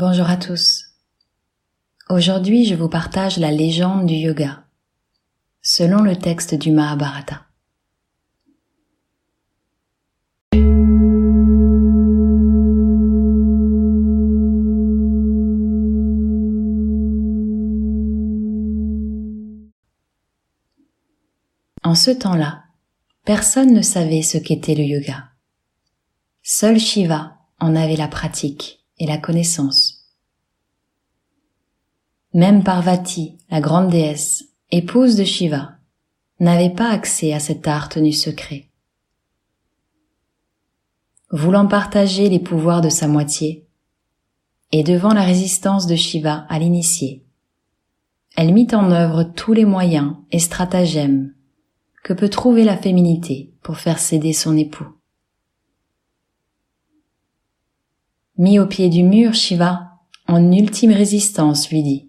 Bonjour à tous. Aujourd'hui, je vous partage la légende du yoga, selon le texte du Mahabharata. En ce temps-là, personne ne savait ce qu'était le yoga. Seul Shiva en avait la pratique et la connaissance. Même Parvati, la grande déesse, épouse de Shiva, n'avait pas accès à cet art tenu secret. Voulant partager les pouvoirs de sa moitié, et devant la résistance de Shiva à l'initier, elle mit en œuvre tous les moyens et stratagèmes que peut trouver la féminité pour faire céder son époux. Mis au pied du mur, Shiva, en ultime résistance, lui dit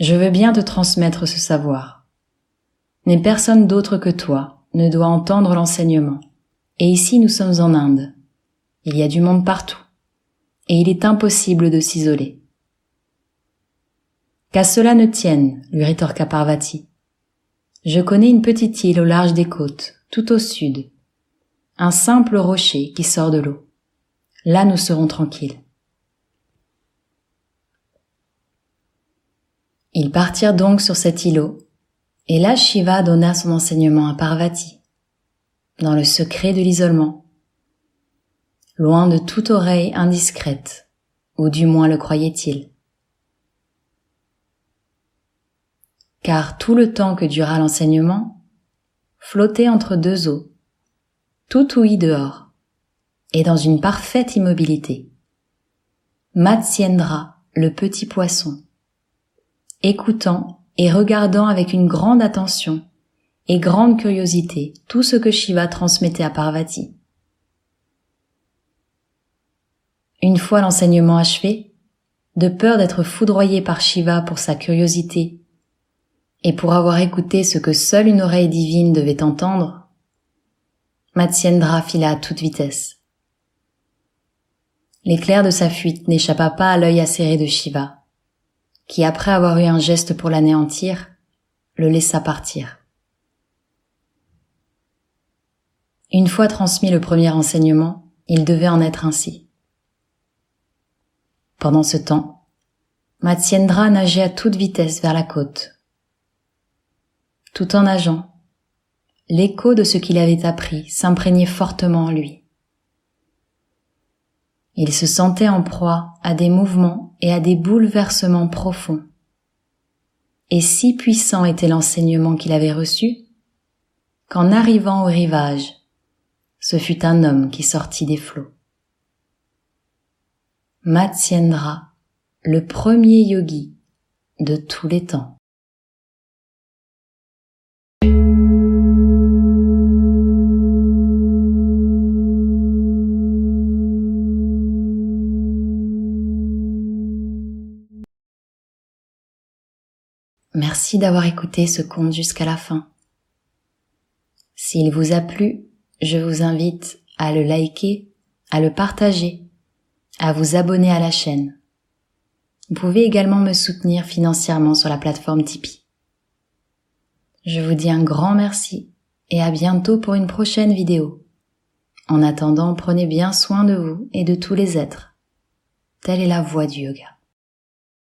Je veux bien te transmettre ce savoir. Mais personne d'autre que toi ne doit entendre l'enseignement. Et ici nous sommes en Inde. Il y a du monde partout. Et il est impossible de s'isoler. Qu'à cela ne tienne, lui rétorqua Parvati. Je connais une petite île au large des côtes, tout au sud. Un simple rocher qui sort de l'eau. Là nous serons tranquilles. Ils partirent donc sur cet îlot, et là Shiva donna son enseignement à Parvati, dans le secret de l'isolement, loin de toute oreille indiscrète, ou du moins le croyait-il. car tout le temps que dura l'enseignement, flottait entre deux eaux, tout ouïe dehors, et dans une parfaite immobilité. Matsyendra, le petit poisson, écoutant et regardant avec une grande attention et grande curiosité tout ce que Shiva transmettait à Parvati. Une fois l'enseignement achevé, de peur d'être foudroyé par Shiva pour sa curiosité et pour avoir écouté ce que seule une oreille divine devait entendre, Matsyendra fila à toute vitesse. L'éclair de sa fuite n'échappa pas à l'œil acéré de Shiva, qui après avoir eu un geste pour l'anéantir, le laissa partir. Une fois transmis le premier enseignement, il devait en être ainsi. Pendant ce temps, Matsyendra nageait à toute vitesse vers la côte, tout en nageant. L'écho de ce qu'il avait appris s'imprégnait fortement en lui. Il se sentait en proie à des mouvements et à des bouleversements profonds. Et si puissant était l'enseignement qu'il avait reçu, qu'en arrivant au rivage, ce fut un homme qui sortit des flots. Matsyendra, le premier yogi de tous les temps. Merci d'avoir écouté ce conte jusqu'à la fin. S'il vous a plu, je vous invite à le liker, à le partager, à vous abonner à la chaîne. Vous pouvez également me soutenir financièrement sur la plateforme Tipeee. Je vous dis un grand merci et à bientôt pour une prochaine vidéo. En attendant, prenez bien soin de vous et de tous les êtres. Telle est la voie du yoga.